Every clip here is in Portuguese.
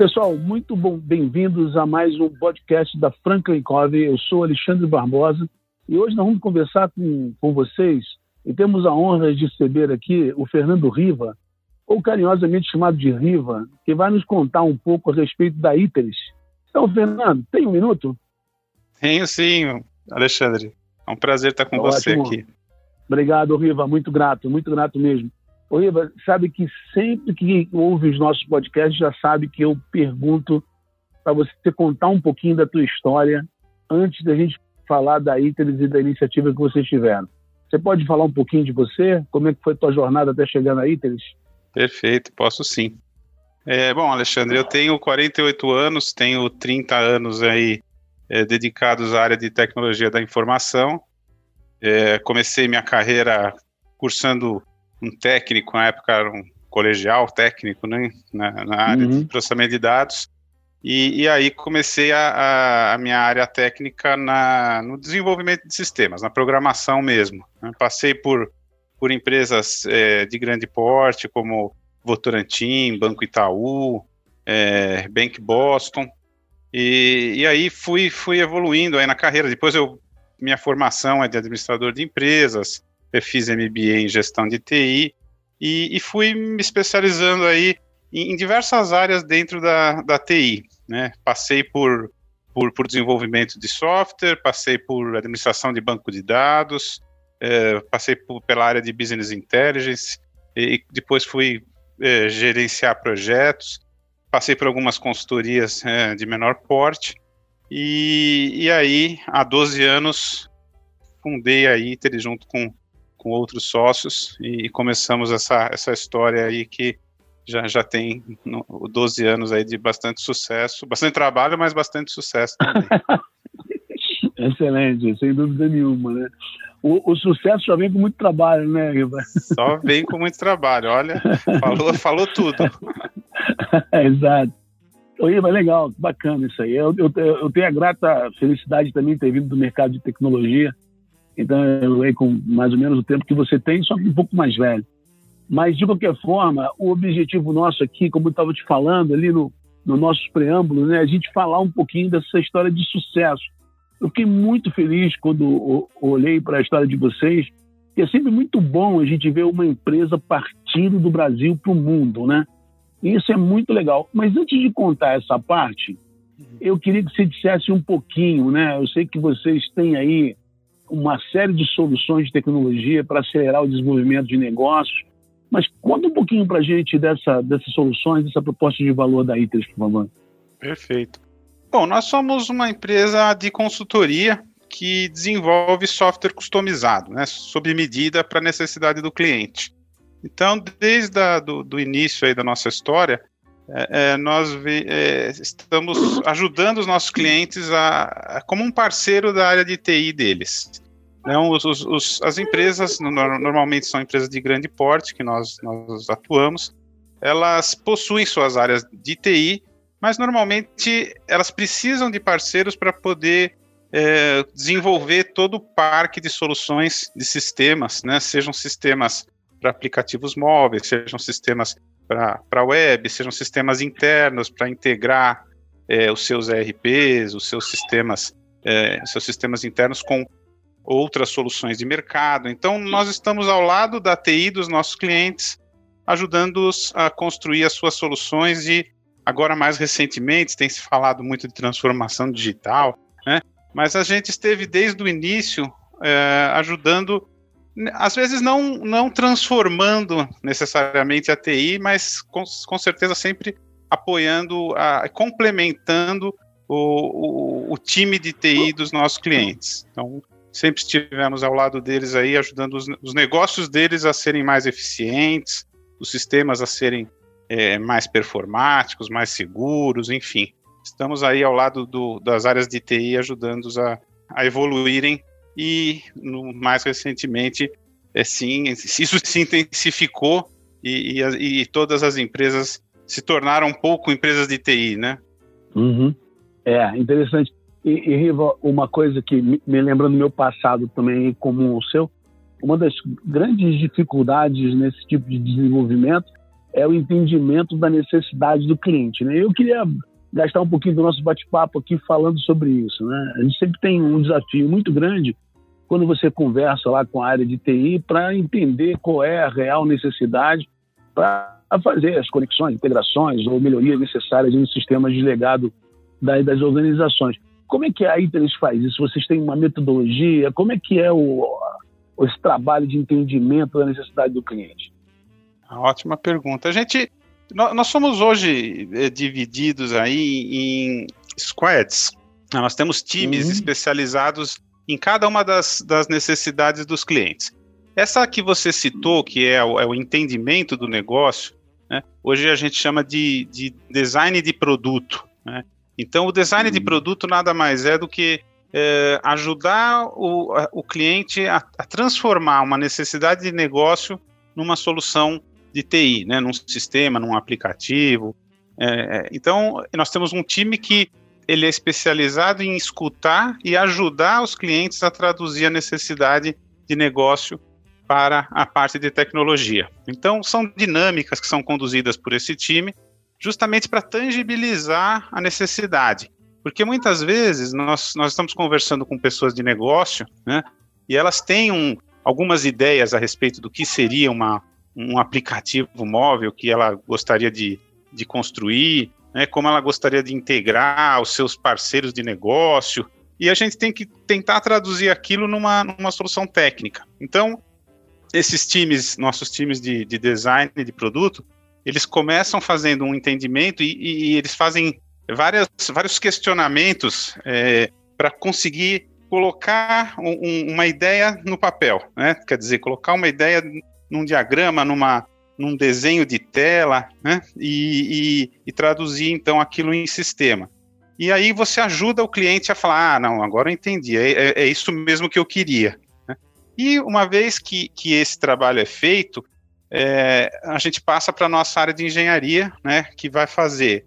Pessoal, muito bom, bem-vindos a mais um podcast da Franklin Covey. Eu sou Alexandre Barbosa e hoje nós vamos conversar com, com vocês e temos a honra de receber aqui o Fernando Riva, ou carinhosamente chamado de Riva, que vai nos contar um pouco a respeito da ITERES. Então, Fernando, tem um minuto? Tenho sim, Alexandre. É um prazer estar com tá você ótimo. aqui. Obrigado, Riva. Muito grato, muito grato mesmo. Ô, Riva, sabe que sempre que ouve os nossos podcasts, já sabe que eu pergunto para você contar um pouquinho da tua história antes da gente falar da ITERES e da iniciativa que vocês tiveram. Você pode falar um pouquinho de você? Como é que foi a tua jornada até chegar na ITERES? Perfeito, posso sim. É, bom, Alexandre, eu tenho 48 anos, tenho 30 anos aí é, dedicados à área de tecnologia da informação. É, comecei minha carreira cursando um técnico, na época era um colegial técnico, né, na, na área uhum. de processamento de dados. E, e aí comecei a, a, a, minha área técnica na, no desenvolvimento de sistemas, na programação mesmo. Né? Passei por, por empresas é, de grande porte, como Votorantim, Banco Itaú, é, Bank Boston, e, e aí fui, fui evoluindo aí na carreira. Depois eu minha formação é de administrador de empresas, eu fiz MBA em gestão de TI e, e fui me especializando aí em, em diversas áreas dentro da, da TI. Né? Passei por, por, por, desenvolvimento de software, passei por administração de banco de dados, é, passei por, pela área de business intelligence e, depois fui é, gerenciar projetos, passei por algumas consultorias é, de menor porte e, e aí há 12 anos fundei a ITER junto com, com outros sócios e, começamos essa, essa história aí que já, já tem 12 anos aí de bastante sucesso, bastante trabalho, mas bastante sucesso também. Excelente, sem dúvida nenhuma, né? O, o, sucesso só vem com muito trabalho, né, Riva? Só vem com muito trabalho, olha, falou, falou tudo. Exato. Ô, Riva, legal, bacana isso aí. Eu, eu, eu, tenho a grata felicidade também de ter vindo do mercado de tecnologia, então eu venho com mais ou menos o tempo que você tem, só que um pouco mais velho. Mas, de qualquer forma, o objetivo nosso aqui, como eu estava te falando ali no, no nosso preâmbulo, né, a gente falar um pouquinho dessa história de sucesso. Eu fiquei muito feliz quando olhei para a história de vocês, que é sempre muito bom a gente ver uma empresa partindo do Brasil para o mundo, né? Isso é muito legal. Mas antes de contar essa parte, eu queria que você dissesse um pouquinho, né? Eu sei que vocês têm aí uma série de soluções de tecnologia para acelerar o desenvolvimento de negócios. Mas conta um pouquinho para a gente dessa, dessas soluções, dessa proposta de valor da ITES, por favor. Perfeito. Bom, nós somos uma empresa de consultoria que desenvolve software customizado, né, sob medida para a necessidade do cliente. Então, desde a, do, do início da nossa história, é, é, nós é, estamos ajudando os nossos clientes a, a, como um parceiro da área de TI deles. Então, os, os, as empresas, normalmente são empresas de grande porte que nós, nós atuamos, elas possuem suas áreas de TI, mas normalmente elas precisam de parceiros para poder é, desenvolver todo o parque de soluções de sistemas, né? sejam sistemas para aplicativos móveis, sejam sistemas para web, sejam sistemas internos para integrar é, os seus ERPs, os seus sistemas, é, seus sistemas internos com outras soluções de mercado. Então, nós estamos ao lado da TI dos nossos clientes, ajudando-os a construir as suas soluções e agora mais recentemente tem se falado muito de transformação digital, né? Mas a gente esteve desde o início é, ajudando, às vezes não, não transformando necessariamente a TI, mas com, com certeza sempre apoiando, a, complementando o, o, o, time de TI dos nossos clientes. Então, sempre estivemos ao lado deles aí, ajudando os, os negócios deles a serem mais eficientes, os sistemas a serem é, mais performáticos, mais seguros, enfim. estamos aí ao lado do, das áreas de TI ajudando-os a, a evoluírem e no, mais recentemente é, sim, isso se intensificou e, e, e, todas as empresas se tornaram um pouco empresas de TI, né? Uhum. É, interessante. E, e, Riva, uma coisa que me, me lembra do meu passado também comum ao seu, uma das grandes dificuldades nesse tipo de desenvolvimento é o entendimento da necessidade do cliente. Né? Eu queria gastar um pouquinho do nosso bate-papo aqui falando sobre isso. Né? A gente sempre tem um desafio muito grande quando você conversa lá com a área de TI para entender qual é a real necessidade para fazer as conexões, integrações ou melhorias necessárias nos sistemas de legado das organizações. Como é que a Iteris faz isso? Vocês têm uma metodologia? Como é que é o, esse trabalho de entendimento da necessidade do cliente? Ótima pergunta. A gente, nós somos hoje é, divididos aí em squads. Nós temos times uhum. especializados em cada uma das, das, necessidades dos clientes. Essa que você citou, que é o, é o entendimento do negócio, né, hoje a gente chama de, de design de produto. Né? Então, o design uhum. de produto nada mais é do que é, ajudar o, a, o cliente a, a, transformar uma necessidade de negócio numa solução de TI, né, num sistema, num aplicativo. É, é, então, nós temos um time que ele é especializado em escutar e ajudar os clientes a traduzir a necessidade de negócio para a parte de tecnologia. Então, são dinâmicas que são conduzidas por esse time, justamente para tangibilizar a necessidade. Porque muitas vezes nós, nós estamos conversando com pessoas de negócio, né, e elas têm um, algumas ideias a respeito do que seria uma, um aplicativo móvel que ela gostaria de, de construir, né, como ela gostaria de integrar os seus parceiros de negócio, e a gente tem que tentar traduzir aquilo numa, numa solução técnica. Então, esses times, nossos times de, de design de produto, eles começam fazendo um entendimento e, e, e eles fazem várias, vários questionamentos é, para conseguir colocar um, uma ideia no papel, né? Quer dizer, colocar uma ideia num diagrama, numa, num desenho de tela, né? E, e, e, traduzir então aquilo em sistema. E aí você ajuda o cliente a falar, ah, não, agora eu entendi, é, é, é isso mesmo que eu queria. Né? E uma vez que, que esse trabalho é feito, é, a gente passa para a nossa área de engenharia, né? Que vai fazer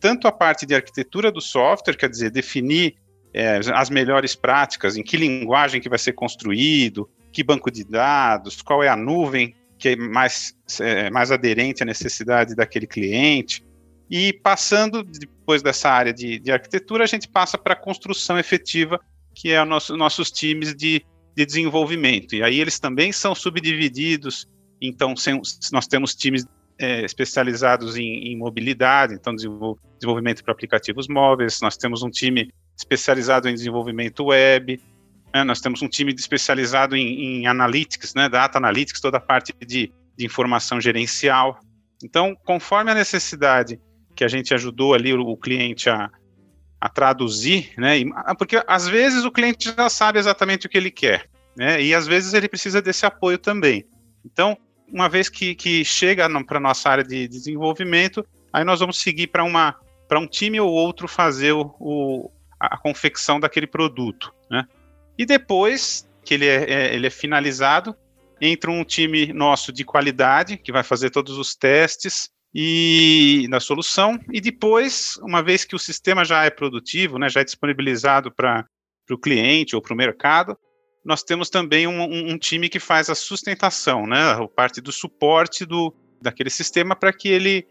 tanto a parte de arquitetura do software, quer dizer, definir é, as melhores práticas, em que linguagem que vai ser construído, que banco de dados, qual é a nuvem que é mais, é, mais aderente à necessidade daquele cliente. E passando depois dessa área de, de arquitetura, a gente passa para a construção efetiva, que é o nosso, nossos times de, de desenvolvimento. E aí eles também são subdivididos. Então, sem, nós temos times é, especializados em, em, mobilidade, então desenvolvimento para aplicativos móveis. Nós temos um time especializado em desenvolvimento web. Né? Nós temos um time especializado em, em analytics, né? data analytics, toda a parte de, de informação gerencial. Então, conforme a necessidade que a gente ajudou ali o, o cliente a, a traduzir, né? E, porque às vezes o cliente já sabe exatamente o que ele quer, né? E às vezes ele precisa desse apoio também. Então, uma vez que, que chega para a nossa área de desenvolvimento, aí nós vamos seguir para uma para um time ou outro fazer o, o a, a, confecção daquele produto, né? E depois que ele é, é, ele é finalizado, entra um time nosso de qualidade que vai fazer todos os testes e na solução. E depois, uma vez que o sistema já é produtivo, né, já é disponibilizado para o cliente ou para o mercado, nós temos também um, um, um, time que faz a sustentação, né, a parte do suporte do, daquele sistema para que ele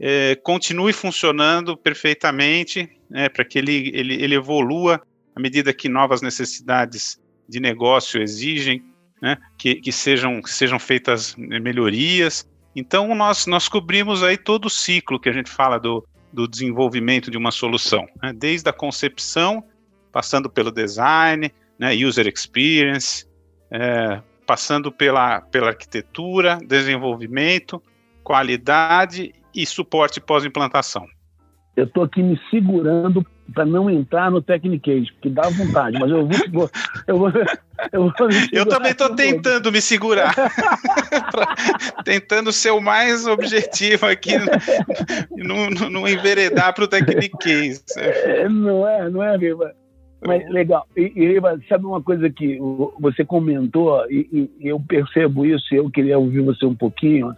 é, continue funcionando perfeitamente, né, para que ele, ele, ele evolua à medida que novas necessidades de negócio exigem, né, que, que, sejam, que sejam feitas melhorias. Então, nós, nós cobrimos aí todo o ciclo que a gente fala do, do desenvolvimento de uma solução, né, desde a concepção, passando pelo design, né, user experience, é, passando pela, pela arquitetura, desenvolvimento, qualidade e suporte pós-implantação. Eu estou aqui me segurando para não entrar no Technicage, porque dá vontade, mas eu vou, eu vou, Eu, eu também estou tentando me segurar. tentando ser o mais objetivo aqui, não, não, não enveredar para o Techniquez. É, não é, não é, Riva. Mas legal. E, e Riva, sabe uma coisa que você comentou, e, e eu percebo isso, e eu queria ouvir você um pouquinho.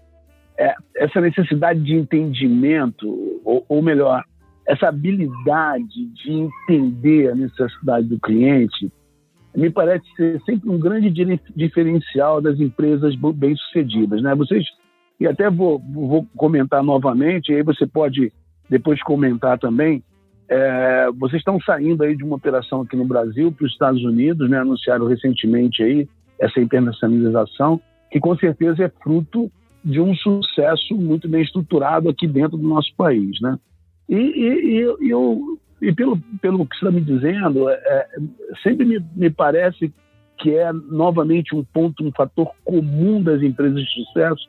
É, essa necessidade de entendimento, ou, ou melhor, essa habilidade de entender a necessidade do cliente, me parece ser sempre um grande diferencial das empresas bem-sucedidas. Né? Vocês, e até vou, vou comentar novamente, e aí você pode depois comentar também, é, vocês estão saindo aí de uma operação aqui no Brasil para os Estados Unidos, né? anunciaram recentemente aí essa internacionalização, que com certeza é fruto de um sucesso muito bem estruturado aqui dentro do nosso país. Né? E, e, e eu, e pelo, pelo que você está me dizendo, é, é, sempre me, me parece que é novamente um ponto, um fator comum das empresas de sucesso,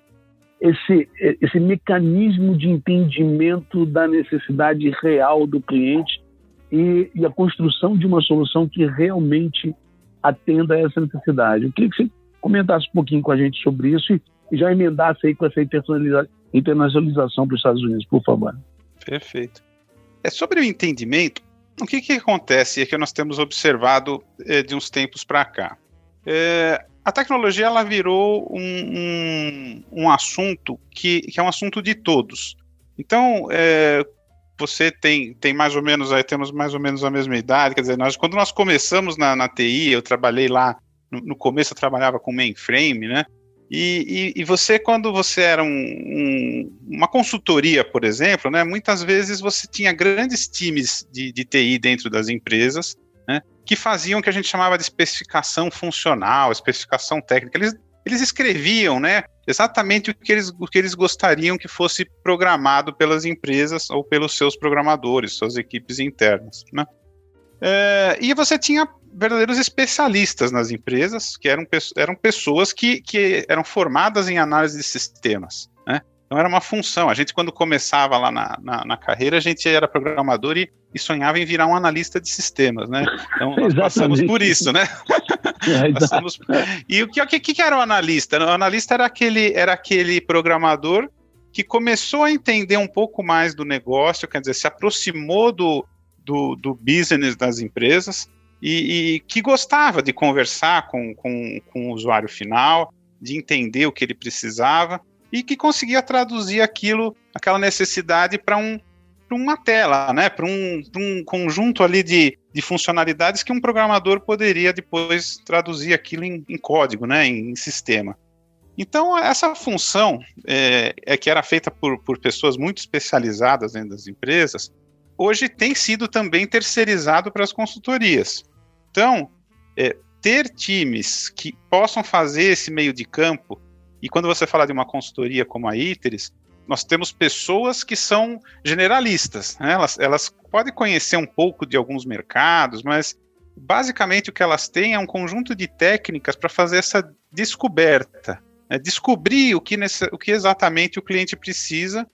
esse, esse mecanismo de entendimento da necessidade real do cliente e, e, a construção de uma solução que realmente atenda a essa necessidade. Eu queria que você comentasse um pouquinho com a gente sobre isso e, e já emendasse aí com essa internacionalização para os Estados Unidos, por favor. Perfeito. É sobre o entendimento, o que, que acontece é que nós temos observado é, de uns tempos para cá. É, a tecnologia ela virou um, um, um assunto que, que, é um assunto de todos. Então, é, você tem, tem mais ou menos, aí temos mais ou menos a mesma idade, quer dizer, nós, quando nós começamos na, na TI, eu trabalhei lá, no, no começo eu trabalhava com mainframe, né? E, e, e, você, quando você era um, um, uma consultoria, por exemplo, né, muitas vezes você tinha grandes times de, de TI dentro das empresas, né, que faziam o que a gente chamava de especificação funcional, especificação técnica. Eles, eles escreviam né, exatamente o que, eles, o que eles gostariam que fosse programado pelas empresas ou pelos seus programadores, suas equipes internas. Né. É, e você tinha verdadeiros especialistas nas empresas, que eram, eram pessoas que, que eram formadas em análise de sistemas. Né? Então era uma função. A gente, quando começava lá na, na, na carreira, a gente era programador e, e, sonhava em virar um analista de sistemas, né? Então nós passamos por isso, né? É, passamos... E o que, que, que era o analista? O analista era aquele, era aquele programador que começou a entender um pouco mais do negócio, quer dizer, se aproximou do, do, do business das empresas, e, e que gostava de conversar com, com, com o usuário final, de entender o que ele precisava e que conseguia traduzir aquilo, aquela necessidade para um, uma tela, né? para um, um, conjunto ali de, de funcionalidades que um programador poderia depois traduzir aquilo em, em código, né? em, em, sistema. Então, essa função, é, é, que era feita por, por pessoas muito especializadas dentro das empresas, hoje tem sido também terceirizado para as consultorias. Então, é, ter times que possam fazer esse meio de campo, e quando você fala de uma consultoria como a ITERES, nós temos pessoas que são generalistas, né? elas, elas podem conhecer um pouco de alguns mercados, mas basicamente o que elas têm é um conjunto de técnicas para fazer essa descoberta, né? descobrir o que, nesse, o que exatamente o cliente precisa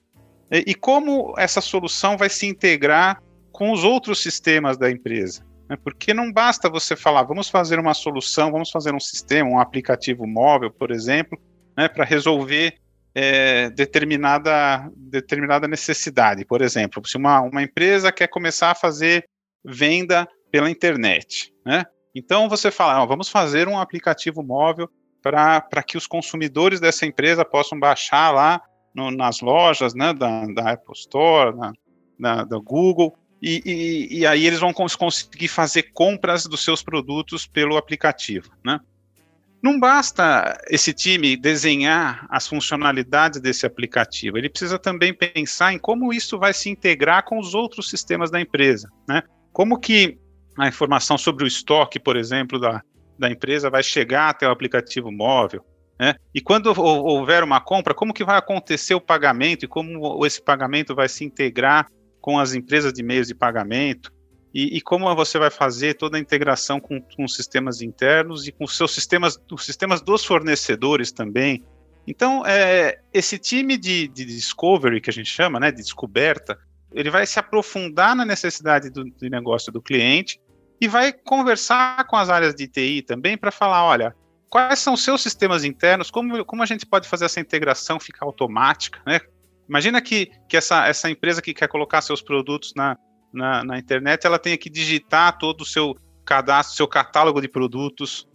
e, e como essa solução vai se integrar com os outros sistemas da empresa. Né? Porque não basta você falar, vamos fazer uma solução, vamos fazer um sistema, um aplicativo móvel, por exemplo, né, para resolver é, determinada, determinada necessidade. Por exemplo, se uma, uma empresa quer começar a fazer venda pela internet, né? Então você fala, vamos fazer um aplicativo móvel para que os consumidores dessa empresa possam baixar lá no, nas lojas né, da, da Apple Store, na, na, da Google, e, e, e, aí eles vão conseguir fazer compras dos seus produtos pelo aplicativo, né? Não basta esse time desenhar as funcionalidades desse aplicativo, ele precisa também pensar em como isso vai se integrar com os outros sistemas da empresa, né? Como que a informação sobre o estoque, por exemplo, da, da empresa vai chegar até o aplicativo móvel, né? E quando houver uma compra, como que vai acontecer o pagamento e como esse pagamento vai se integrar com as empresas de meios de pagamento e, e como você vai fazer toda a integração com, com sistemas internos e com seus sistemas, os sistemas dos fornecedores também. Então, é, esse time de, de, discovery que a gente chama, né, de descoberta, ele vai se aprofundar na necessidade do, do negócio do cliente e vai conversar com as áreas de TI também para falar, olha, quais são os seus sistemas internos, como, como a gente pode fazer essa integração ficar automática, né? Imagina que, que essa, essa empresa que quer colocar seus produtos na, na, na internet, ela tenha que digitar todo o seu cadastro, seu catálogo de produtos,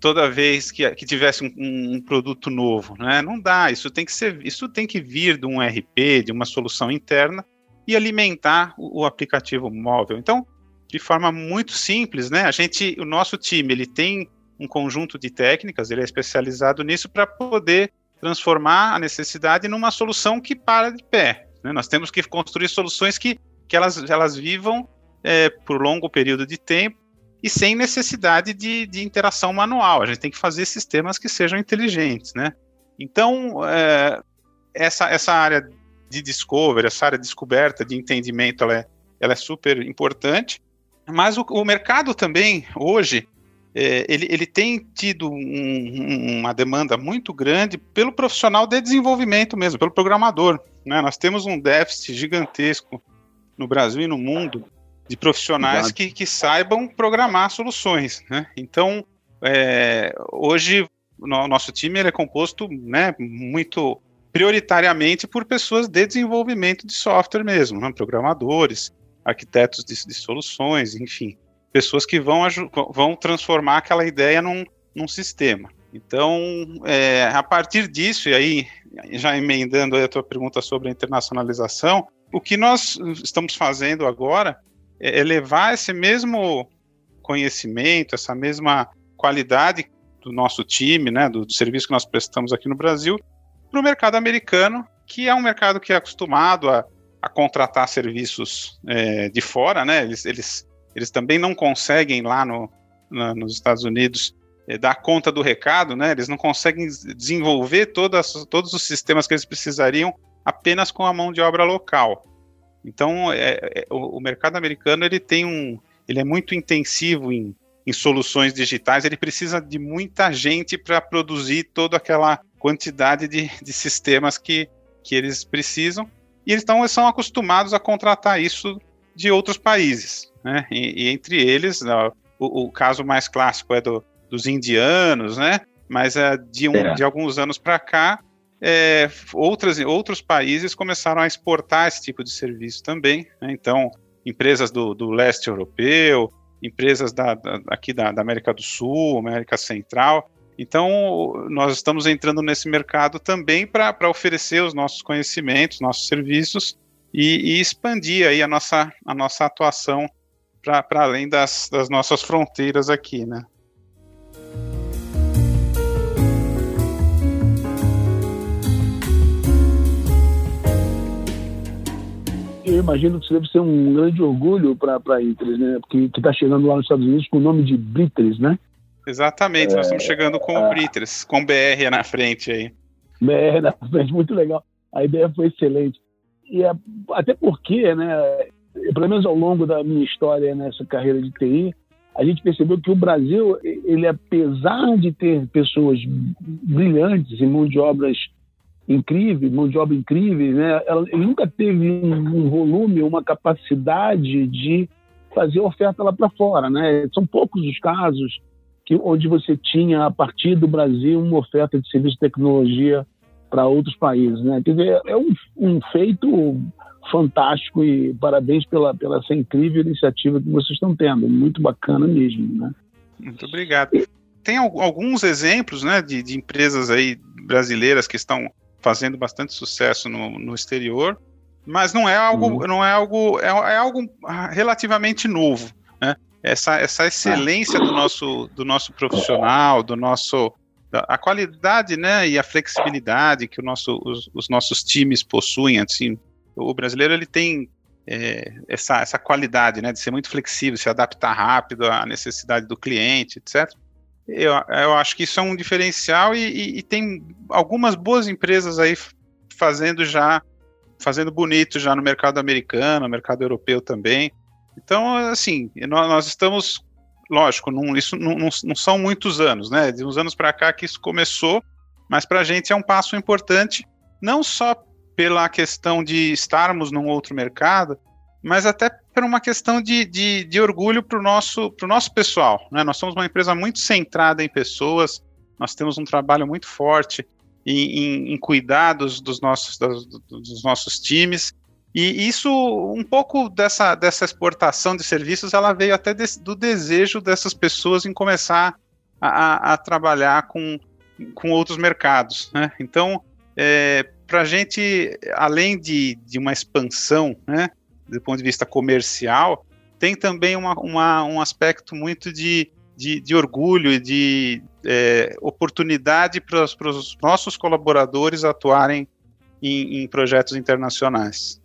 toda vez que, que tivesse um, um, produto novo, né? Não dá, isso tem que ser, isso tem que vir de um RP, de uma solução interna e alimentar o, o aplicativo móvel. Então, de forma muito simples, né? A gente, o nosso time, ele tem um conjunto de técnicas, ele é especializado nisso para poder transformar a necessidade numa solução que para de pé. Né? Nós temos que construir soluções que, que elas, elas vivam é, por longo período de tempo e sem necessidade de, de, interação manual. A gente tem que fazer sistemas que sejam inteligentes, né? Então, é, essa, essa área de discovery, essa área de descoberta, de entendimento, ela é, ela é super importante. Mas o, o mercado também, hoje, é, ele, ele, tem tido um, uma demanda muito grande pelo profissional de desenvolvimento mesmo, pelo programador. Né? Nós temos um déficit gigantesco no Brasil e no mundo de profissionais que, que, saibam programar soluções. Né? Então, é, hoje, o nosso time é composto né, muito prioritariamente por pessoas de desenvolvimento de software mesmo, né? programadores, arquitetos de, de soluções, enfim, pessoas que vão, vão transformar aquela ideia num, num sistema. Então, é, a partir disso, e aí já emendando a tua pergunta sobre a internacionalização, o que nós estamos fazendo agora é, é levar esse mesmo conhecimento, essa mesma qualidade do nosso time, né, do, do serviço que nós prestamos aqui no Brasil, para o mercado americano, que é um mercado que é acostumado a a contratar serviços é, de fora, né? Eles, eles, eles também não conseguem lá no, na, nos Estados Unidos é, dar conta do recado, né? Eles não conseguem desenvolver todas, todos os sistemas que eles precisariam apenas com a mão de obra local. Então, é, é, o, o, mercado americano ele tem um, ele é muito intensivo em, em soluções digitais. Ele precisa de muita gente para produzir toda aquela quantidade de, de sistemas que, que eles precisam e eles então, são acostumados a contratar isso de outros países. Né? E, e entre eles, o, o, caso mais clássico é do, dos indianos, né? mas é, de, um, é. de alguns anos para cá, é, outras, outros países começaram a exportar esse tipo de serviço também. Né? Então, empresas do, do leste europeu, empresas da, da, aqui da, da América do Sul, América Central, então, nós estamos entrando nesse mercado também para oferecer os nossos conhecimentos, nossos serviços e, e expandir aí a nossa, a nossa atuação para além das, das nossas fronteiras aqui, né? eu imagino que isso deve ser um grande orgulho para a Intres, né? Porque está chegando lá nos Estados Unidos com o nome de Britres, né? Exatamente, é, nós estamos chegando com o Britters, com BR na frente aí. BR na frente, muito legal. A ideia foi excelente. E é, até porque, né, pelo menos ao longo da minha história nessa carreira de TI, a gente percebeu que o Brasil, ele apesar de ter pessoas brilhantes e mão de obras incríveis, mão de obra incríveis, né, ele nunca teve um volume, uma capacidade de fazer oferta lá para fora, né? São poucos os casos que, onde você tinha, a partir do Brasil, uma oferta de serviço de tecnologia para outros países. Né? Quer dizer, é um, um, feito fantástico e parabéns pela, pela essa incrível iniciativa que vocês estão tendo. Muito bacana mesmo. Né? Muito obrigado. Tem alguns exemplos né, de, de empresas aí brasileiras que estão fazendo bastante sucesso no, no exterior, mas não é algo, uhum. não é algo, é, é algo relativamente novo essa, essa excelência do nosso, do nosso profissional, do nosso a qualidade, né, e a flexibilidade que nosso, os, os nossos times possuem, assim, o brasileiro ele tem é, essa, essa qualidade, né, de ser muito flexível, se adaptar rápido à necessidade do cliente, etc. Eu, eu acho que isso é um diferencial e, e, e tem algumas boas empresas aí fazendo já, fazendo bonito já no mercado americano, no mercado europeu também. Então, assim, nós estamos, lógico, não, isso não, não, não, são muitos anos, né? De uns anos para cá que isso começou, mas para a gente é um passo importante, não só pela questão de estarmos num outro mercado, mas até por uma questão de, de, de orgulho para o nosso, nosso pessoal. Né? Nós somos uma empresa muito centrada em pessoas, nós temos um trabalho muito forte em, em, em cuidados dos nossos, dos, dos nossos times, e isso, um pouco dessa, dessa exportação de serviços, ela veio até de, do desejo dessas pessoas em começar a, a, trabalhar com, com outros mercados. Né? Então, é, para a gente, além de, de uma expansão, né, do ponto de vista comercial, tem também uma, uma, um aspecto muito de, de, de orgulho e de é, oportunidade para os nossos colaboradores atuarem em, em projetos internacionais.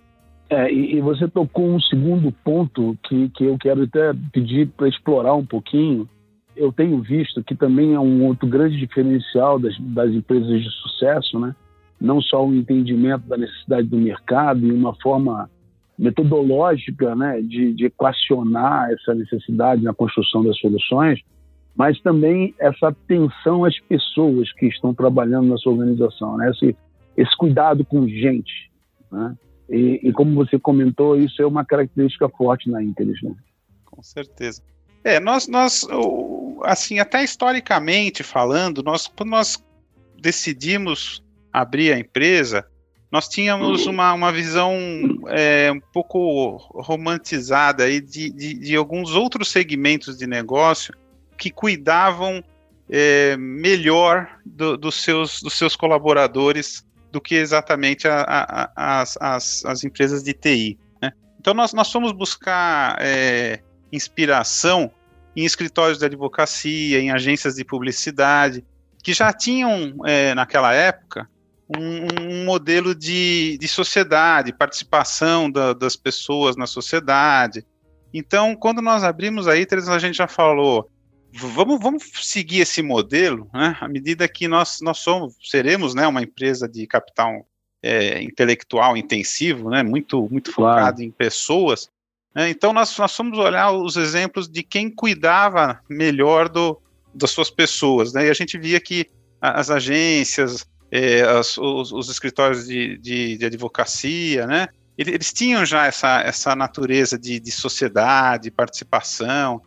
É, e, e, você tocou um segundo ponto que, que eu quero até pedir para explorar um pouquinho. Eu tenho visto que também é um outro grande diferencial das, das empresas de sucesso, né? não só o entendimento da necessidade do mercado e uma forma metodológica né, de, de equacionar essa necessidade na construção das soluções, mas também essa atenção às pessoas que estão trabalhando na sua organização, né? esse, esse cuidado com gente. Né? E, e, como você comentou, isso é uma característica forte na Intelis. Né? Com certeza. É, nós, nós, assim, até historicamente falando, nós, quando nós decidimos abrir a empresa, nós tínhamos uma, uma visão é, um pouco romantizada aí de, de, de, alguns outros segmentos de negócio que cuidavam é, melhor do, dos, seus, dos seus colaboradores do que exatamente a, a, as, as, as, empresas de TI. Né? Então nós, nós fomos buscar é, inspiração em escritórios de advocacia, em agências de publicidade, que já tinham, é, naquela época, um, um modelo de, de sociedade, participação da, das pessoas na sociedade. Então, quando nós abrimos a ITERS, a gente já falou, vamos, vamos seguir esse modelo, né? À medida que nós, nós somos, seremos, né, uma empresa de capital é, intelectual intensivo, né, muito, muito focado em pessoas. Né? Então, nós, nós fomos olhar os exemplos de quem cuidava melhor do, das suas pessoas, né? E a gente via que as agências, é, as, os, os, escritórios de, de, de advocacia, né? Eles tinham já essa, essa natureza de, de sociedade, participação.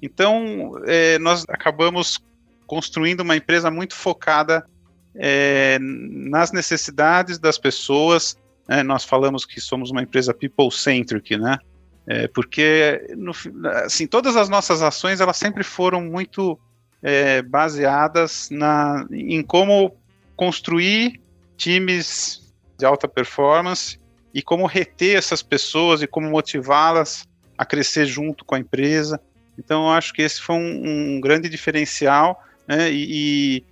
Então, é, nós acabamos construindo uma empresa muito focada é, nas necessidades das pessoas. Né? Nós falamos que somos uma empresa people-centric, né? É, porque no, assim, todas as nossas ações elas sempre foram muito é, baseadas na, em como construir times de alta performance e como reter essas pessoas e como motivá-las a crescer junto com a empresa. Então, eu acho que esse foi um, um grande diferencial, né? E,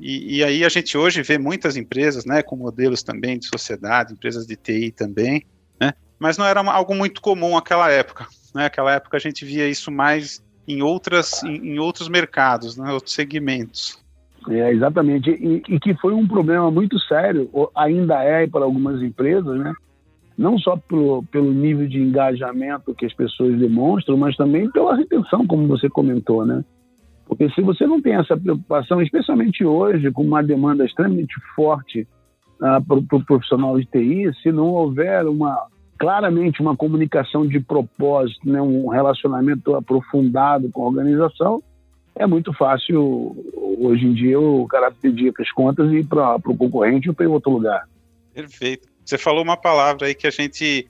e, e, aí a gente hoje vê muitas empresas, né, com modelos também de sociedade, empresas de TI também, né? Mas não era algo muito comum naquela época. Né? Época a gente via isso mais em outras, em, em outros mercados, né, outros segmentos. É, exatamente. E, e, que foi um problema muito sério, ainda é para algumas empresas, né? Não só pelo, pelo nível de engajamento que as pessoas demonstram, mas também pela retenção, como você comentou, né? Porque se você não tem essa preocupação, especialmente hoje, com uma demanda extremamente forte uh, para o pro profissional de TI, se não houver uma claramente uma comunicação de propósito, né, um relacionamento aprofundado com a organização, é muito fácil hoje em dia o cara pedir as contas e ir para o concorrente ou para outro lugar. Perfeito. Você falou uma palavra aí que a gente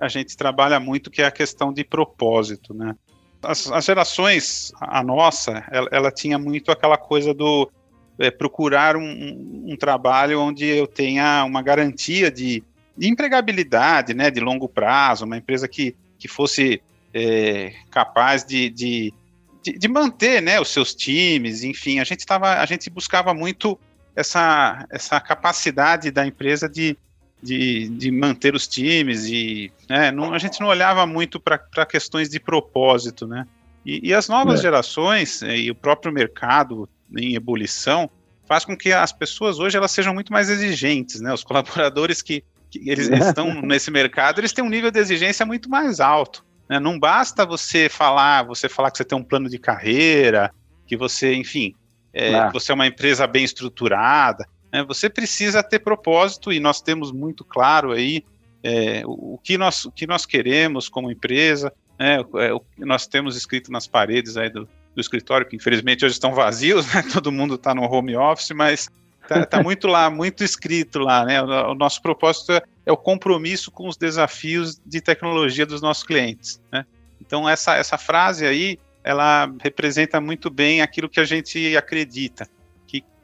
a gente trabalha muito que é a questão de propósito, né? As, as gerações, a nossa, ela, ela, tinha muito aquela coisa do é, procurar um, um, trabalho onde eu tenha uma garantia de, de, empregabilidade, né, de longo prazo, uma empresa que, que fosse é, capaz de, de de, manter né, os seus times, enfim, a gente tava, a gente buscava muito essa, essa capacidade da empresa de, de, de manter os times e né, não, a gente não olhava muito para questões de propósito, né? E, e as novas é. gerações eh, e o próprio mercado em ebulição faz com que as pessoas hoje elas sejam muito mais exigentes, né? Os colaboradores que, que eles, eles estão nesse mercado, eles têm um nível de exigência muito mais alto. Né? Não basta você falar, você falar que você tem um plano de carreira, que você, enfim, é, ah. você é uma empresa bem estruturada. Né? Você precisa ter propósito e nós temos muito claro aí é, o, o, que nós, o que nós queremos como empresa, né, é, o que nós temos escrito nas paredes aí do, do escritório, que infelizmente hoje estão vazios, né, todo mundo está no home office, mas está tá muito lá, muito escrito lá, né? O, o nosso propósito é, é, o compromisso com os desafios de tecnologia dos nossos clientes, né? Então essa, essa frase aí, ela representa muito bem aquilo que a gente acredita,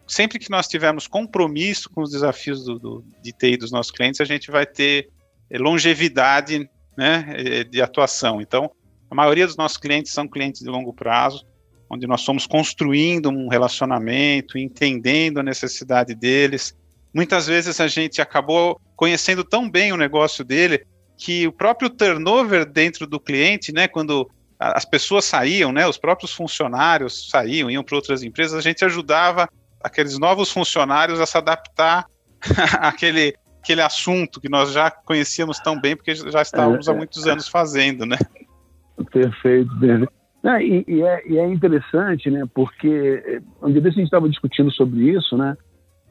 sempre que nós tivermos compromisso com os desafios do, do, de TI dos nossos clientes, a gente vai ter é, longevidade né, é, de atuação. Então, a maioria dos nossos clientes são clientes de longo prazo, onde nós fomos construindo um relacionamento, entendendo a necessidade deles. Muitas vezes a gente acabou conhecendo tão bem o negócio dele que o próprio turnover dentro do cliente, né, quando as pessoas saíam, né, os próprios funcionários saíam, iam para outras empresas, a gente ajudava aqueles novos funcionários a se adaptar àquele, aquele assunto que nós já conhecíamos tão bem, porque já estávamos há é, muitos anos fazendo, né? Perfeito, perfeito. É, e, e, é, e, é, interessante, né? Porque eh, um dia a gente estava discutindo sobre isso, né?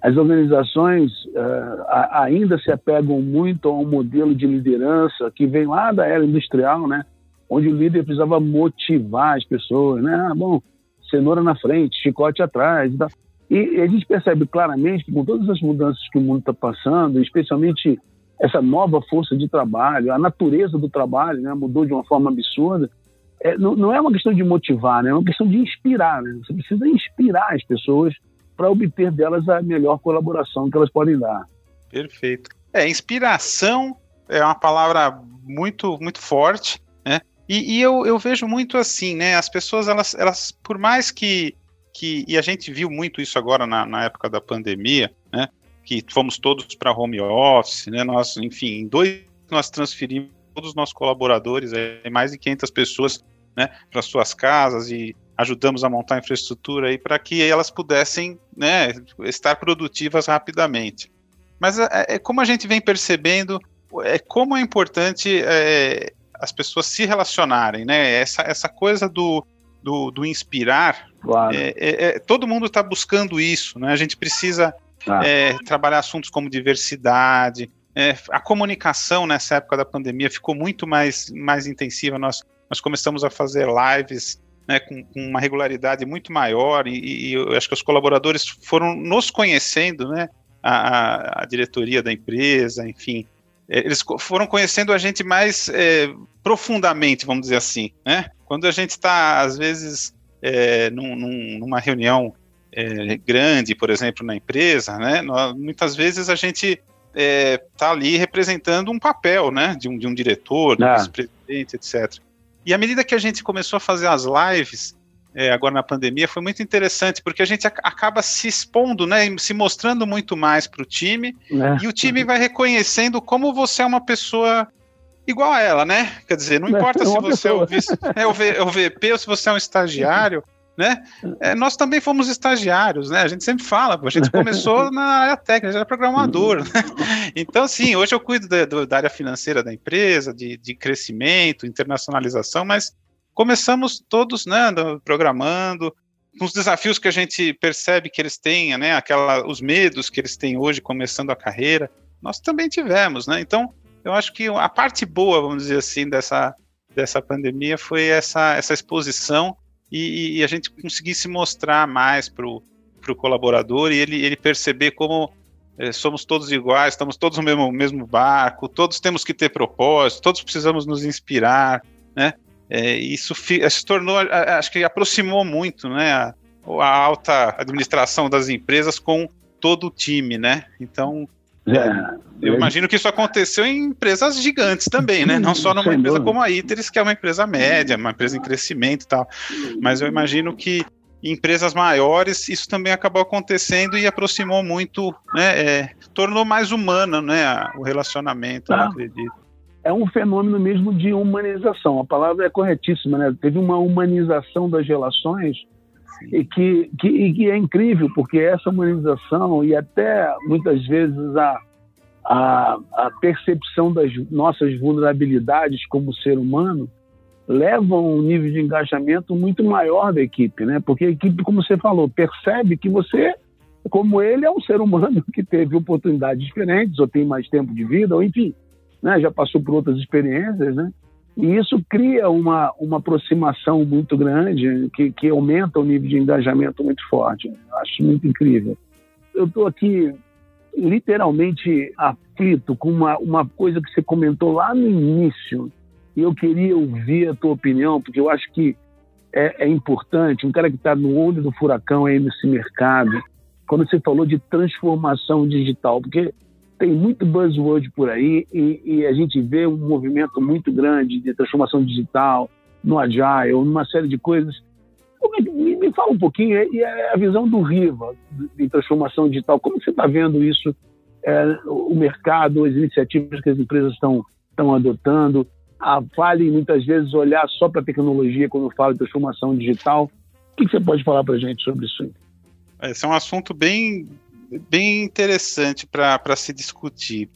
As organizações uh, ainda se apegam muito a um modelo de liderança que vem lá da era industrial, né? Onde o líder precisava motivar as pessoas, né? Ah, bom, cenoura na frente, chicote atrás e tal. E a gente percebe claramente que com todas as mudanças que o mundo está passando, especialmente essa nova força de trabalho, a natureza do trabalho né, mudou de uma forma absurda, é, não, não, é uma questão de motivar, né, é uma questão de inspirar. Né? Você precisa inspirar as pessoas para obter delas a melhor colaboração que elas podem dar. Perfeito. É, inspiração é uma palavra muito, muito forte, né? E, e eu, eu vejo muito assim, né? As pessoas, elas, elas por mais que que, e a gente viu muito isso agora na, na época da pandemia, né, que fomos todos para home office, né, nós, enfim, em dois nós transferimos todos os nossos colaboradores, é, mais de 500 pessoas, né, para suas casas e ajudamos a montar a infraestrutura aí para que elas pudessem, né, estar produtivas rapidamente. Mas é, é, como a gente vem percebendo, é como é importante é, as pessoas se relacionarem, né? Essa, essa coisa do, do, do inspirar, claro. é, é, é todo mundo está buscando isso, né? A gente precisa ah. trabalhar assuntos como diversidade, é, a comunicação nessa época da pandemia ficou muito mais, mais intensiva. Nós, nós começamos a fazer lives né, com, com, uma regularidade muito maior e, e, eu acho que os colaboradores foram nos conhecendo, né, a, a diretoria da empresa, enfim, eles foram conhecendo a gente mais é, profundamente, vamos dizer assim, né? Quando a gente está, às vezes, é, num, num, numa reunião é, grande, por exemplo, na empresa, né? Nós, muitas vezes a gente está é, ali representando um papel, né? De um, de um diretor, de um ah. vice-presidente, etc. E à medida que a gente começou a fazer as lives, é, agora na pandemia, foi muito interessante, porque a gente acaba se expondo, né, se mostrando muito mais para o time, é. e o time vai reconhecendo como você é uma pessoa igual a ela, né? Quer dizer, não é, importa é se você é o, é, v, é o VP ou se você é um estagiário, né? É, nós também fomos estagiários, né? A gente sempre fala, a gente começou na área técnica, já era programador, né? Então, sim, hoje eu cuido da, da área financeira da empresa, de, de crescimento, internacionalização, mas começamos todos, né, programando, com os desafios que a gente percebe que eles têm, né, aquela, os medos que eles têm hoje começando a carreira, nós também tivemos, né? Então, eu acho que a parte boa, vamos dizer assim, dessa, dessa pandemia foi essa, essa exposição e, e a gente conseguir se mostrar mais para o colaborador e ele, ele perceber como é, somos todos iguais, estamos todos no mesmo, mesmo barco, todos temos que ter propósito, todos precisamos nos inspirar, né? É, isso se tornou, acho que aproximou muito, né? A, a alta administração das empresas com todo o time, né? Então, é, eu é. imagino que isso aconteceu em empresas gigantes também, né? Não só numa empresa como a Iteris, que é uma empresa média, uma empresa em crescimento e tal. Mas eu imagino que em empresas maiores isso também acabou acontecendo e aproximou muito, né? É, tornou mais humano, né? O relacionamento, ah, acredito. É um fenômeno mesmo de humanização. A palavra é corretíssima, né? Teve uma humanização das relações e que, que, e que é incrível, porque essa humanização e até muitas vezes a, a, a percepção das nossas vulnerabilidades como ser humano levam um nível de engajamento muito maior da equipe, né? Porque a equipe, como você falou, percebe que você, como ele, é um ser humano que teve oportunidades diferentes, ou tem mais tempo de vida, ou enfim, né, já passou por outras experiências, né? E isso cria uma, uma aproximação muito grande, que, que aumenta o nível de engajamento muito forte. Acho muito incrível. Eu estou aqui literalmente aflito com uma, uma coisa que você comentou lá no início, e eu queria ouvir a tua opinião, porque eu acho que é, é importante, um cara que está no olho do furacão aí nesse mercado, quando você falou de transformação digital, porque tem muito buzzword por aí e, e, a gente vê um movimento muito grande de transformação digital no Agile, numa série de coisas. É me, me fala um pouquinho, e é a visão do Riva de transformação digital, como você está vendo isso, é, o mercado, as iniciativas que as empresas estão, estão adotando, a Vale muitas vezes olhar só para a tecnologia quando fala de transformação digital. O que, que você pode falar para a gente sobre isso? Esse é um assunto bem bem interessante para se discutir.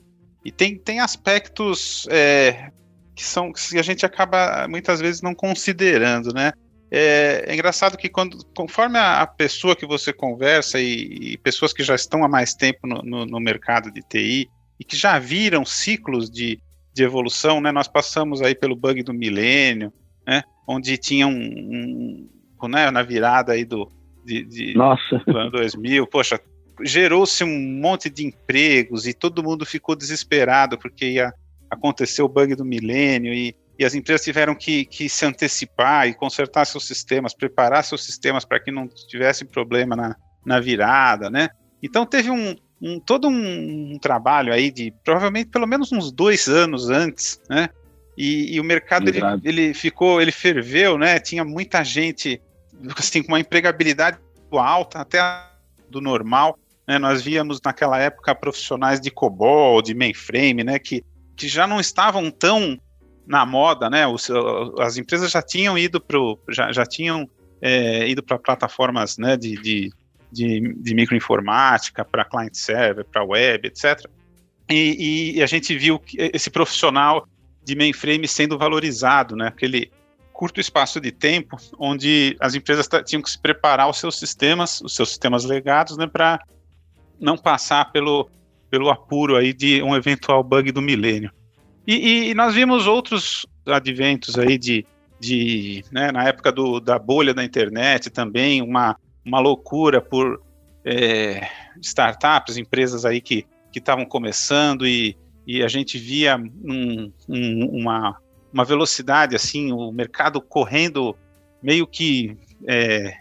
E tem, tem aspectos é, que são que a gente acaba muitas vezes não considerando, né? É, é engraçado que quando, conforme a, a, pessoa que você conversa e, e, pessoas que já estão há mais tempo no, no, no, mercado de TI e que já viram ciclos de, de evolução, né? Nós passamos aí pelo bug do milênio, né? Onde tinha um, um né, na virada aí do de, de Nossa. do ano 2000, poxa, gerou-se um monte de empregos e todo mundo ficou desesperado porque ia acontecer o bug do milênio e, e as empresas tiveram que, que, se antecipar e consertar seus sistemas, preparar seus sistemas para que não tivesse problema na, na virada, né? Então teve um, um todo um, um, trabalho aí de provavelmente pelo menos uns dois anos antes, né? E, e o mercado ele, ele, ficou, ele ferveu, né? Tinha muita gente assim com uma empregabilidade alta até do normal né, nós víamos naquela época profissionais de COBOL, de mainframe, né, que, que já não estavam tão na moda, né? Os, as empresas já tinham ido para já, já tinham é, ido para plataformas né, de, de, de, de microinformática, para client server, para web, etc. E, e, a gente viu esse profissional de mainframe sendo valorizado, né? Aquele curto espaço de tempo onde as empresas tinham que se preparar os seus sistemas, os seus sistemas legados, né, para não passar pelo, pelo apuro aí de um eventual bug do milênio. E, e, nós vimos outros adventos aí de, de né, na época do, da bolha da internet também, uma, uma loucura por é, startups, empresas aí que estavam começando e, e a gente via um, um, uma, uma velocidade assim, o mercado correndo meio que é,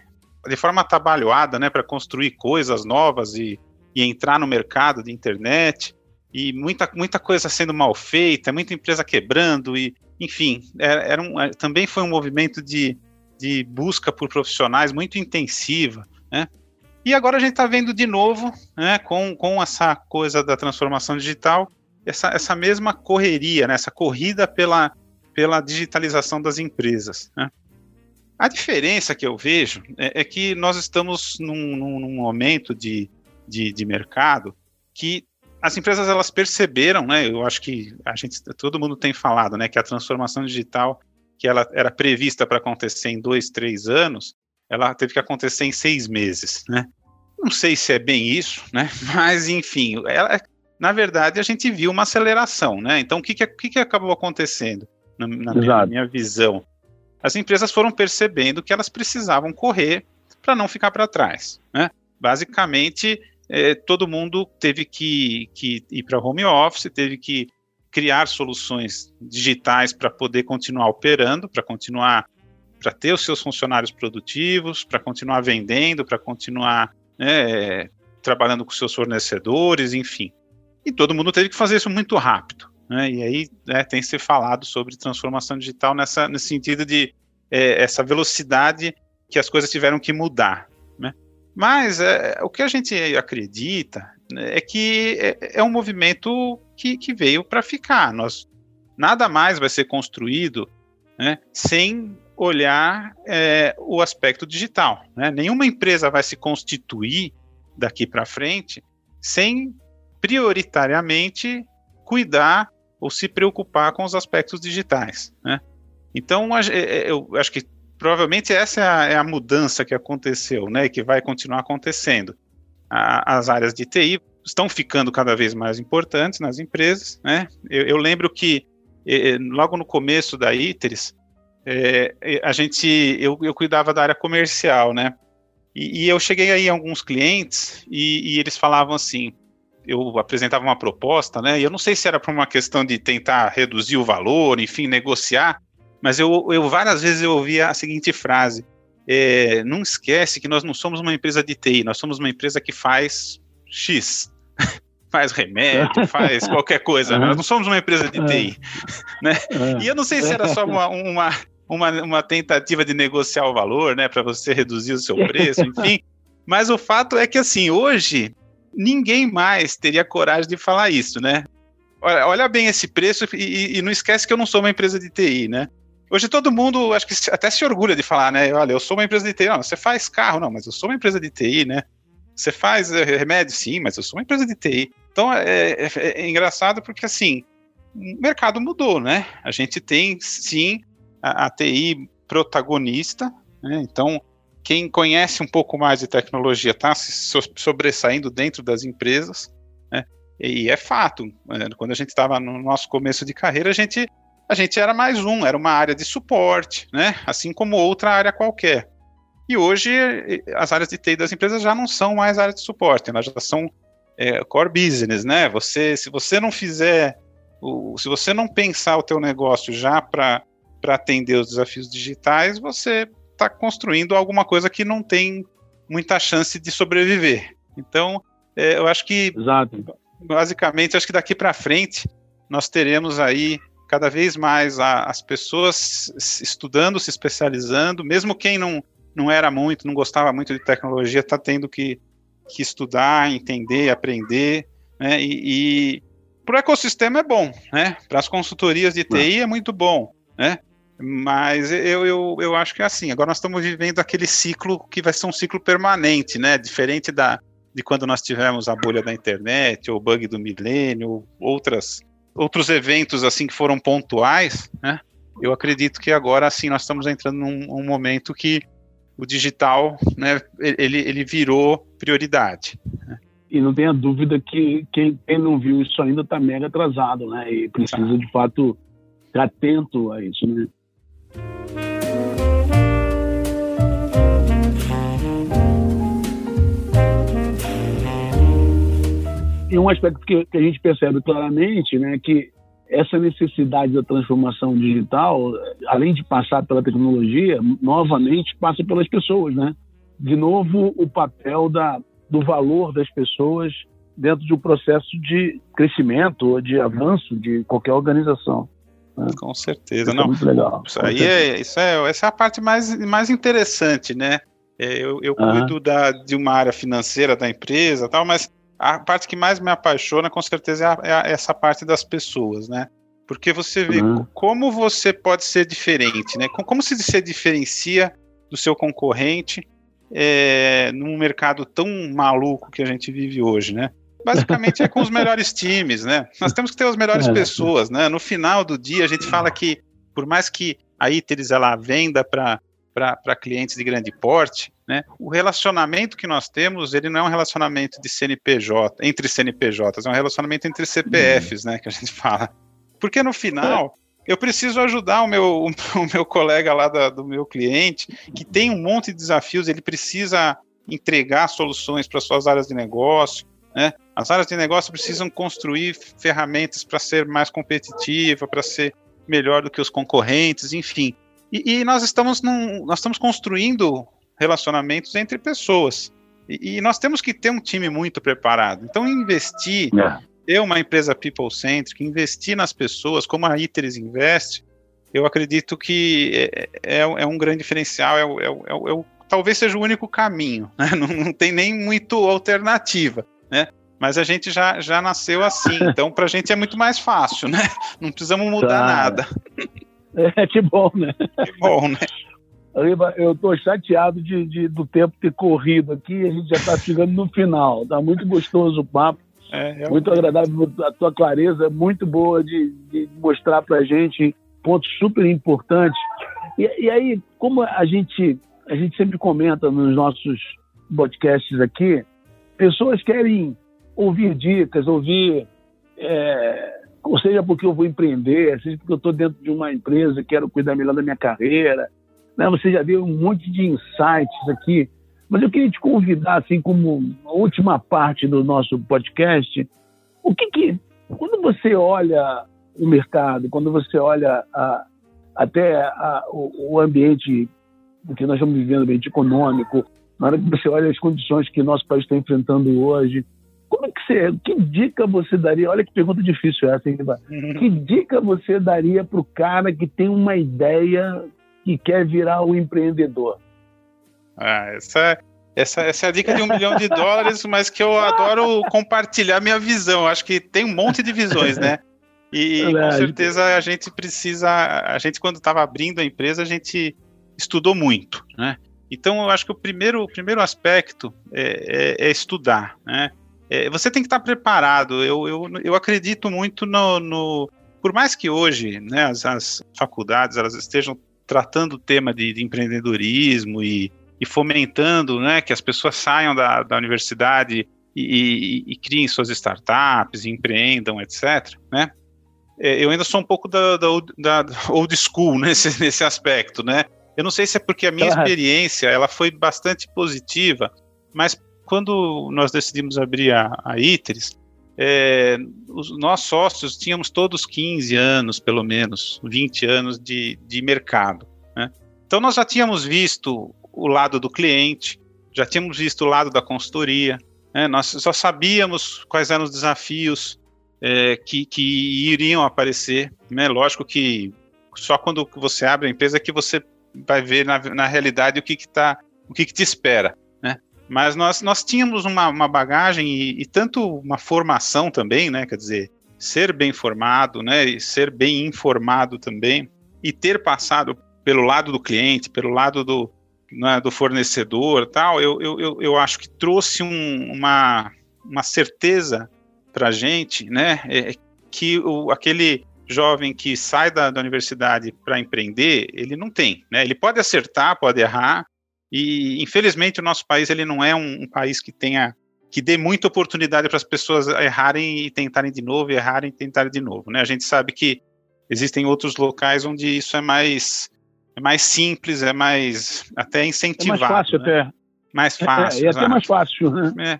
de forma atabalhoada, né, para construir coisas novas e, e entrar no mercado de internet e muita, muita coisa sendo mal feita, muita empresa quebrando e, enfim, era, era um, é, também foi um movimento de, de busca por profissionais muito intensiva, né? E agora a gente está vendo de novo, né, com, com essa coisa da transformação digital, essa, essa mesma correria, né, essa corrida pela, pela digitalização das empresas. Né? A diferença que eu vejo é, é que nós estamos num, num momento de, de, de mercado que as empresas elas perceberam, né? Eu acho que a gente, todo mundo tem falado, né, que a transformação digital que ela era prevista para acontecer em dois, três anos, ela teve que acontecer em seis meses, né? Não sei se é bem isso, né? Mas enfim, ela, na verdade a gente viu uma aceleração, né? Então o que que, que, que acabou acontecendo na, na minha, minha visão? As empresas foram percebendo que elas precisavam correr para não ficar para trás, né? Basicamente é, todo mundo teve que, que ir para home office, teve que criar soluções digitais para poder continuar operando, para continuar, para ter os seus funcionários produtivos, para continuar vendendo, para continuar né, trabalhando com seus fornecedores, enfim. E todo mundo teve que fazer isso muito rápido. Né? E aí né, tem se falado sobre transformação digital nessa, nesse sentido de é, essa velocidade que as coisas tiveram que mudar. Mas é, o que a gente acredita né, é que é, é um movimento que, que veio para ficar. Nós, nada mais vai ser construído né, sem olhar é, o aspecto digital. Né? Nenhuma empresa vai se constituir daqui para frente sem prioritariamente cuidar ou se preocupar com os aspectos digitais. Né? Então, é, é, eu acho que provavelmente essa é a, é a, mudança que aconteceu, né, e que vai continuar acontecendo. A, as áreas de TI estão ficando cada vez mais importantes nas empresas. Né? Eu, eu lembro que logo no começo da ITERES, é, a gente, eu, eu cuidava da área comercial, né? E, e eu cheguei aí a alguns clientes e, e, eles falavam assim, eu apresentava uma proposta, né? E eu não sei se era por uma questão de tentar reduzir o valor, enfim, negociar, mas eu, eu várias vezes eu ouvia a seguinte frase: é, não esquece que nós não somos uma empresa de TI, nós somos uma empresa que faz X. faz remédio, faz qualquer coisa. Uhum. Nós não somos uma empresa de TI. Né? E eu não sei se era só uma, uma, uma, uma tentativa de negociar o valor, né, para você reduzir o seu preço, enfim. Mas o fato é que, assim, hoje, ninguém mais teria coragem de falar isso, né? Olha, olha bem esse preço e, e, não esquece que eu não sou uma empresa de TI, né? Hoje todo mundo, acho que até se orgulha de falar, né? Olha, eu sou uma empresa de TI. Não, você faz carro, não, mas eu sou uma empresa de TI, né? Você faz eh, remédio, sim, mas eu sou uma empresa de TI. Então é, é, é engraçado porque assim, o mercado mudou, né? A gente tem sim a, a TI protagonista, né? Então quem conhece um pouco mais de tecnologia está se sobressaindo dentro das empresas, né? E é fato. Né? Quando a gente estava no nosso começo de carreira, a gente a gente era mais um, era uma área de suporte, né? Assim como outra área qualquer. E hoje as áreas de TI das empresas já não são mais áreas de suporte, elas já são é, core business, né? Você, se você não fizer, o, se você não pensar o teu negócio já para atender os desafios digitais, você está construindo alguma coisa que não tem muita chance de sobreviver. Então, é, eu acho que, Exato. basicamente, acho que daqui para frente nós teremos aí cada vez mais a, as pessoas estudando, se especializando, mesmo quem não não era muito, não gostava muito de tecnologia, está tendo que, que estudar, entender, aprender, né? E, e para o ecossistema é bom, né? Para as consultorias de TI é muito bom, né? Mas eu, eu, eu acho que é assim. Agora nós estamos vivendo aquele ciclo que vai ser um ciclo permanente, né? Diferente da, de quando nós tivemos a bolha da internet, ou o bug do milênio, outras, outros eventos assim que foram pontuais, né? Eu acredito que agora assim nós estamos entrando num um momento que o digital, né, ele, ele virou prioridade. E não tenha dúvida que quem, quem não viu isso ainda está mega atrasado, né? E precisa, de fato, estar atento a isso, né? E um aspecto que, que a gente percebe claramente, né, que essa necessidade da transformação digital, além de passar pela tecnologia, novamente passa pelas pessoas, né? De novo, o papel da, do valor das pessoas dentro de um processo de crescimento ou de avanço de qualquer organização. Né? Com certeza, isso é não. É muito legal. Isso aí é, isso é, essa é a parte mais, mais interessante, né? É, eu, eu cuido da, de uma área financeira da empresa, tal, mas a parte que mais me apaixona, com certeza, é, a, é essa parte das pessoas, né? Porque você vê uhum. como você pode ser diferente, né? Como se você diferencia do seu concorrente é, num mercado tão maluco que a gente vive hoje, né? Basicamente é com os melhores times, né? Nós temos que ter as melhores é. pessoas, né? No final do dia a gente fala que por mais que a ITERES ela venda para clientes de grande porte, né? O relacionamento que nós temos, ele não é um relacionamento de CNPJ, entre CNPJs, é um relacionamento entre CPFs, né, que a gente fala. Porque no final, eu preciso ajudar o meu, o meu colega lá da, do meu cliente, que tem um monte de desafios, ele precisa entregar soluções para suas áreas de negócio, né? As áreas de negócio precisam construir ferramentas para ser mais competitiva, para ser melhor do que os concorrentes, enfim. E, e nós estamos num, nós estamos construindo relacionamentos entre pessoas. E, e, nós temos que ter um time muito preparado. Então, investir, é. ter uma empresa people-centric, investir nas pessoas, como a ITERES investe, eu acredito que é, é, é um grande diferencial, é, é, é talvez seja o único caminho, né? não, não, tem nem muito alternativa, né? Mas a gente já, já nasceu assim, então para a gente é muito mais fácil, né? Não precisamos mudar tá. nada. É, que bom, né? Que bom, né? Eu estou chateado de, de, do tempo ter corrido aqui, a gente já está chegando no final. Está muito gostoso o papo, é, é muito agradável, a tua clareza é muito boa de, de mostrar para a gente pontos super importantes. E, e, aí, como a gente, a gente sempre comenta nos nossos podcasts aqui, pessoas querem ouvir dicas, ouvir, é, ou seja, porque eu vou empreender, seja porque eu estou dentro de uma empresa, quero cuidar melhor da minha carreira. Né? Você já deu um monte de insights aqui, mas eu queria te convidar, assim, como última parte do nosso podcast, o que que, quando você olha o mercado, quando você olha a, até a, o, o, ambiente que nós estamos vivendo, ambiente econômico, na hora que você olha as condições que nosso país está enfrentando hoje, como é que você, que dica você daria? Olha que pergunta difícil essa, hein, uhum. Que dica você daria para o cara que tem uma ideia que quer virar um empreendedor? Ah, essa, é, essa, essa é a dica de um milhão de dólares, mas que eu adoro compartilhar minha visão. Acho que tem um monte de visões, né? E, e com certeza a gente precisa, a gente quando estava abrindo a empresa, a gente estudou muito, né? Então eu acho que o primeiro, o primeiro aspecto é, é, é estudar, né? É, você tem que estar preparado. Eu, eu, eu acredito muito no, no por mais que hoje, né, as, as, faculdades elas estejam tratando o tema de, de empreendedorismo e, e, fomentando, né, que as pessoas saiam da, da universidade e, e, e criem suas startups, empreendam, etc. Né? É, eu ainda sou um pouco da, da, da old school nesse, nesse aspecto, né? Eu não sei se é porque a minha experiência ela foi bastante positiva, mas quando nós decidimos abrir a, a é, os, nós sócios tínhamos todos 15 anos, pelo menos, 20 anos de, de mercado. Né? Então nós já tínhamos visto o lado do cliente, já tínhamos visto o lado da consultoria, né? nós só sabíamos quais eram os desafios é, que, que, iriam aparecer. Né? Lógico que só quando você abre a empresa que você vai ver na, na realidade o que, que, tá, o que, que te espera. Né? Mas nós, nós tínhamos uma, uma bagagem e, e, tanto uma formação também, né? quer dizer, ser bem formado, né? e ser bem informado também, e ter passado pelo lado do cliente, pelo lado do, né, do fornecedor tal, eu, eu, eu, acho que trouxe um, uma, uma certeza para a gente, né, é que o, aquele jovem que sai da, da universidade para empreender, ele não tem, né? Ele pode acertar, pode errar, e infelizmente o nosso país ele não é um, um país que tenha que dê muita oportunidade para as pessoas errarem e tentarem de novo, errarem e tentarem de novo, né? A gente sabe que existem outros locais onde isso é mais é mais simples, é mais até incentivado. É mais fácil né? até. Mais fácil. É, é até mais fácil. Né? É.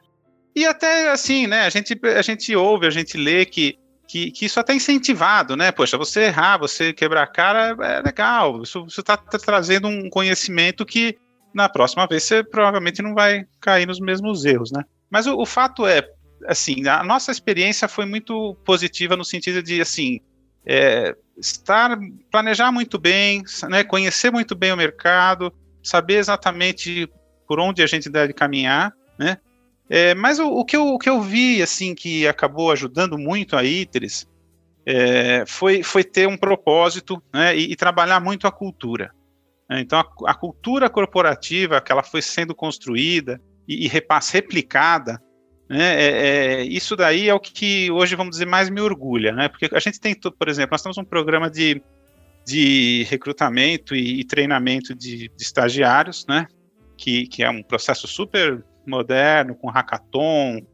E até assim, né? A gente, a gente ouve, a gente lê que, que, que isso até é incentivado, né? Poxa, você errar, você quebrar a cara é legal. Isso, você está tá trazendo um conhecimento que na próxima vez você provavelmente não vai cair nos mesmos erros, né? Mas o, o fato é, assim, a nossa experiência foi muito positiva no sentido de, assim, é, estar, planejar muito bem, né, conhecer muito bem o mercado, saber exatamente por onde a gente deve caminhar, né? É, mas o, o, que eu, o que eu vi, assim, que acabou ajudando muito a ITERES é, foi, foi ter um propósito né, e, e trabalhar muito a cultura. Né? Então, a, a, cultura corporativa que ela foi sendo construída e, e repass, replicada, né, é, é, isso daí é o que hoje, vamos dizer, mais me orgulha, né? Porque a gente tem, por exemplo, nós temos um programa de, de recrutamento e, e treinamento de, de estagiários, né? Que, que é um processo super moderno, com hackathon.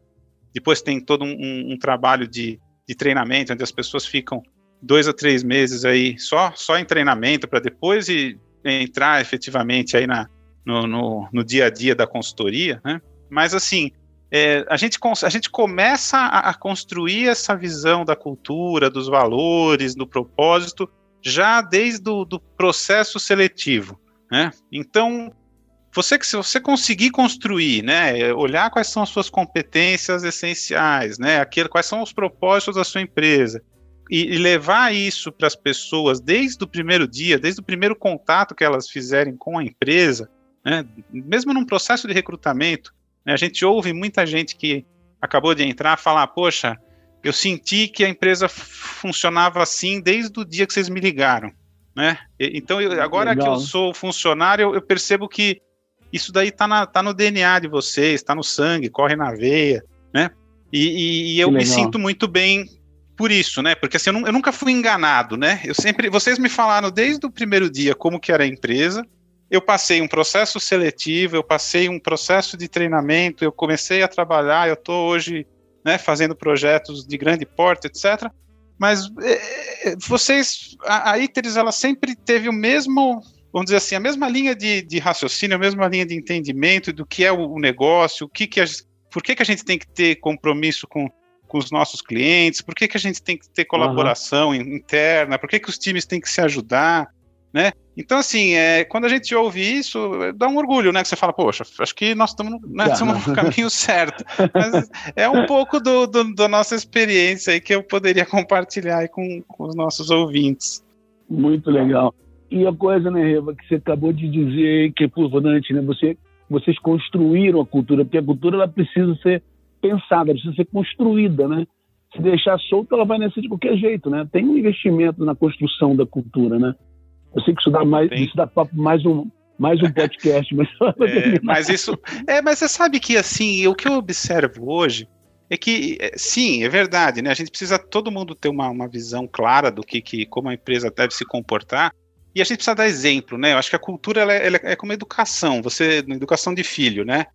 Depois tem todo um, um trabalho de, de treinamento, onde as pessoas ficam dois a três meses aí só, só em treinamento, para depois e, entrar efetivamente aí na, no, no, no, dia a dia da consultoria, né? Mas assim, é, a, gente, a gente começa a, a, construir essa visão da cultura, dos valores, do propósito, já desde o do processo seletivo. Né? Então, você que se você conseguir construir, né, olhar quais são as suas competências essenciais, né, aquilo, quais são os propósitos da sua empresa e, levar isso para as pessoas desde o primeiro dia, desde o primeiro contato que elas fizerem com a empresa, né, mesmo num processo de recrutamento, né, a gente ouve muita gente que acabou de entrar falar, poxa, eu senti que a empresa funcionava assim desde o dia que vocês me ligaram, né? Então, eu, agora Legal. que eu sou funcionário, eu, eu percebo que isso daí tá, na, tá no DNA de vocês, tá no sangue, corre na veia, né? E, e, e eu me sinto muito bem por isso, né? Porque assim, eu, eu, nunca fui enganado, né? Eu sempre, vocês me falaram desde o primeiro dia como que era a empresa. Eu passei um processo seletivo, eu passei um processo de treinamento, eu comecei a trabalhar, eu tô hoje né, fazendo projetos de grande porte, etc. Mas é, vocês, a, a ITERES, ela sempre teve o mesmo, vamos dizer assim, a mesma linha de, de raciocínio, a mesma linha de entendimento do que é o, o negócio, o que, que a, por que, que a gente tem que ter compromisso com, com os nossos clientes, por que, que a gente tem que ter colaboração uhum. interna, por que, que os times têm que se ajudar, né? Então, assim, é, quando a gente ouve isso, dá um orgulho, né? Que você fala, poxa, acho que nós estamos né, no caminho certo. Mas é um pouco do, do, da nossa experiência aí que eu poderia compartilhar com, com os nossos ouvintes. Muito legal. E a coisa, né, Reva, que você acabou de dizer que é importante, né? Você, vocês construíram a cultura, porque a cultura ela precisa ser pensada, precisa ser construída, né? Se deixar solta, ela vai nascer de qualquer jeito, né? Tem um investimento na construção da cultura, né? Eu sei que isso dá mais, isso dá mais um, mais um podcast, mas é, mas isso é, mas você sabe que assim, o que eu observo hoje é que é, sim, é verdade, né? A gente precisa todo mundo ter uma, uma visão clara do que, que como a empresa deve se comportar. E a gente precisa dar exemplo, né? Eu acho que a cultura ela é, ela é como educação, você, educação de filho, né?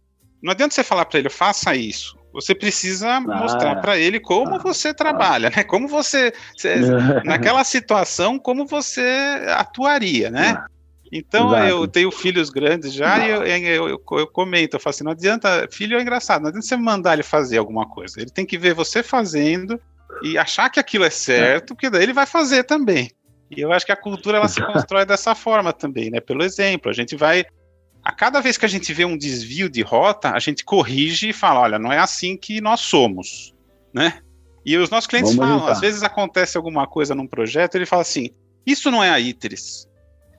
Não adianta você falar para ele, faça isso. Você precisa ah, mostrar para ele como ah, você trabalha, né? Como você, você naquela situação, como você atuaria, né? Ah, então Exato. eu tenho filhos grandes já e eu, eu, eu, eu, comento, eu falo assim, não adianta, filho é engraçado, não adianta você mandar ele fazer alguma coisa. Ele tem que ver você fazendo e achar que aquilo é certo, porque daí ele vai fazer também. E eu acho que a cultura ela se constrói dessa forma também, né? Pelo exemplo, a gente vai a cada vez que a gente vê um desvio de rota, a gente corrige e fala, olha, não é assim que nós somos, né? E os nossos clientes Vamos falam, às vezes acontece alguma coisa num projeto, ele fala assim, isso não é a ITERES.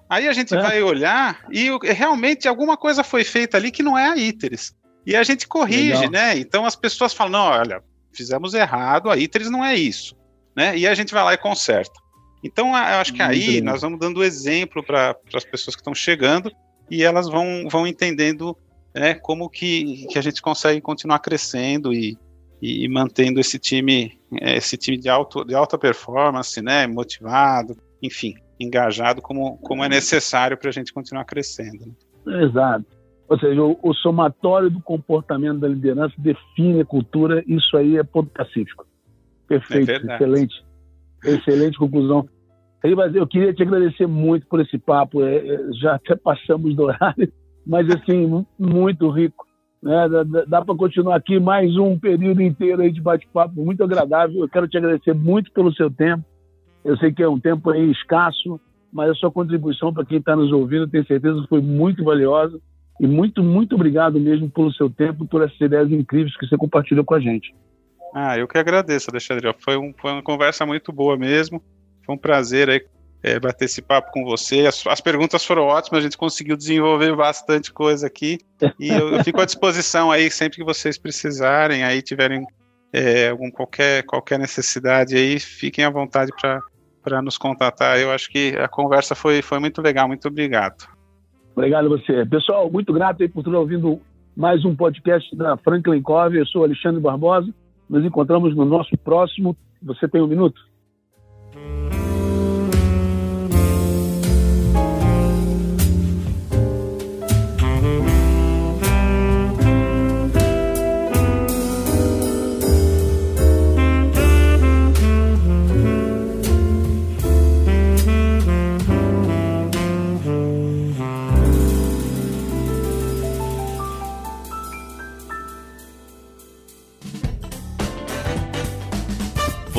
Aí a gente é. vai olhar e realmente alguma coisa foi feita ali que não é a ITERES. E a gente corrige, Legal. né? Então as pessoas falam, não, olha, fizemos errado, a ITERES não é isso, né? E a gente vai lá e conserta. Então eu acho que aí nós vamos dando exemplo para as pessoas que estão chegando e elas vão, vão entendendo né, como que, que a gente consegue continuar crescendo e, e mantendo esse time esse time de, alto, de alta performance, né, motivado, enfim, engajado como, como é necessário para a gente continuar crescendo. Né? Exato. Ou seja, o, o, somatório do comportamento da liderança define a cultura, isso aí é ponto pacífico. Perfeito, é excelente. Excelente conclusão. Eu queria te agradecer muito por esse papo. É, é, já até passamos do horário, mas assim, muito rico. Né? Dá, dá para continuar aqui mais um período inteiro aí de bate-papo, muito agradável. Eu quero te agradecer muito pelo seu tempo. Eu sei que é um tempo aí escasso, mas a sua contribuição para quem está nos ouvindo, tenho certeza, foi muito valiosa. E muito, muito obrigado mesmo pelo seu tempo, por essas ideias incríveis que você compartilhou com a gente. Ah, eu que agradeço, Alexandre. Foi, um, foi uma conversa muito boa mesmo. Foi um prazer aí é, bater esse papo com você. As, as, perguntas foram ótimas, a gente conseguiu desenvolver bastante coisa aqui. E eu, eu fico à disposição aí sempre que vocês precisarem, aí tiverem é, algum, qualquer, qualquer necessidade aí, fiquem à vontade para nos contatar. Eu acho que a conversa foi, foi muito legal. Muito obrigado. Obrigado a você. Pessoal, muito grato aí por estar ouvindo mais um podcast da Franklin Cove. Eu sou Alexandre Barbosa. Nos encontramos no nosso próximo. Você tem um minuto?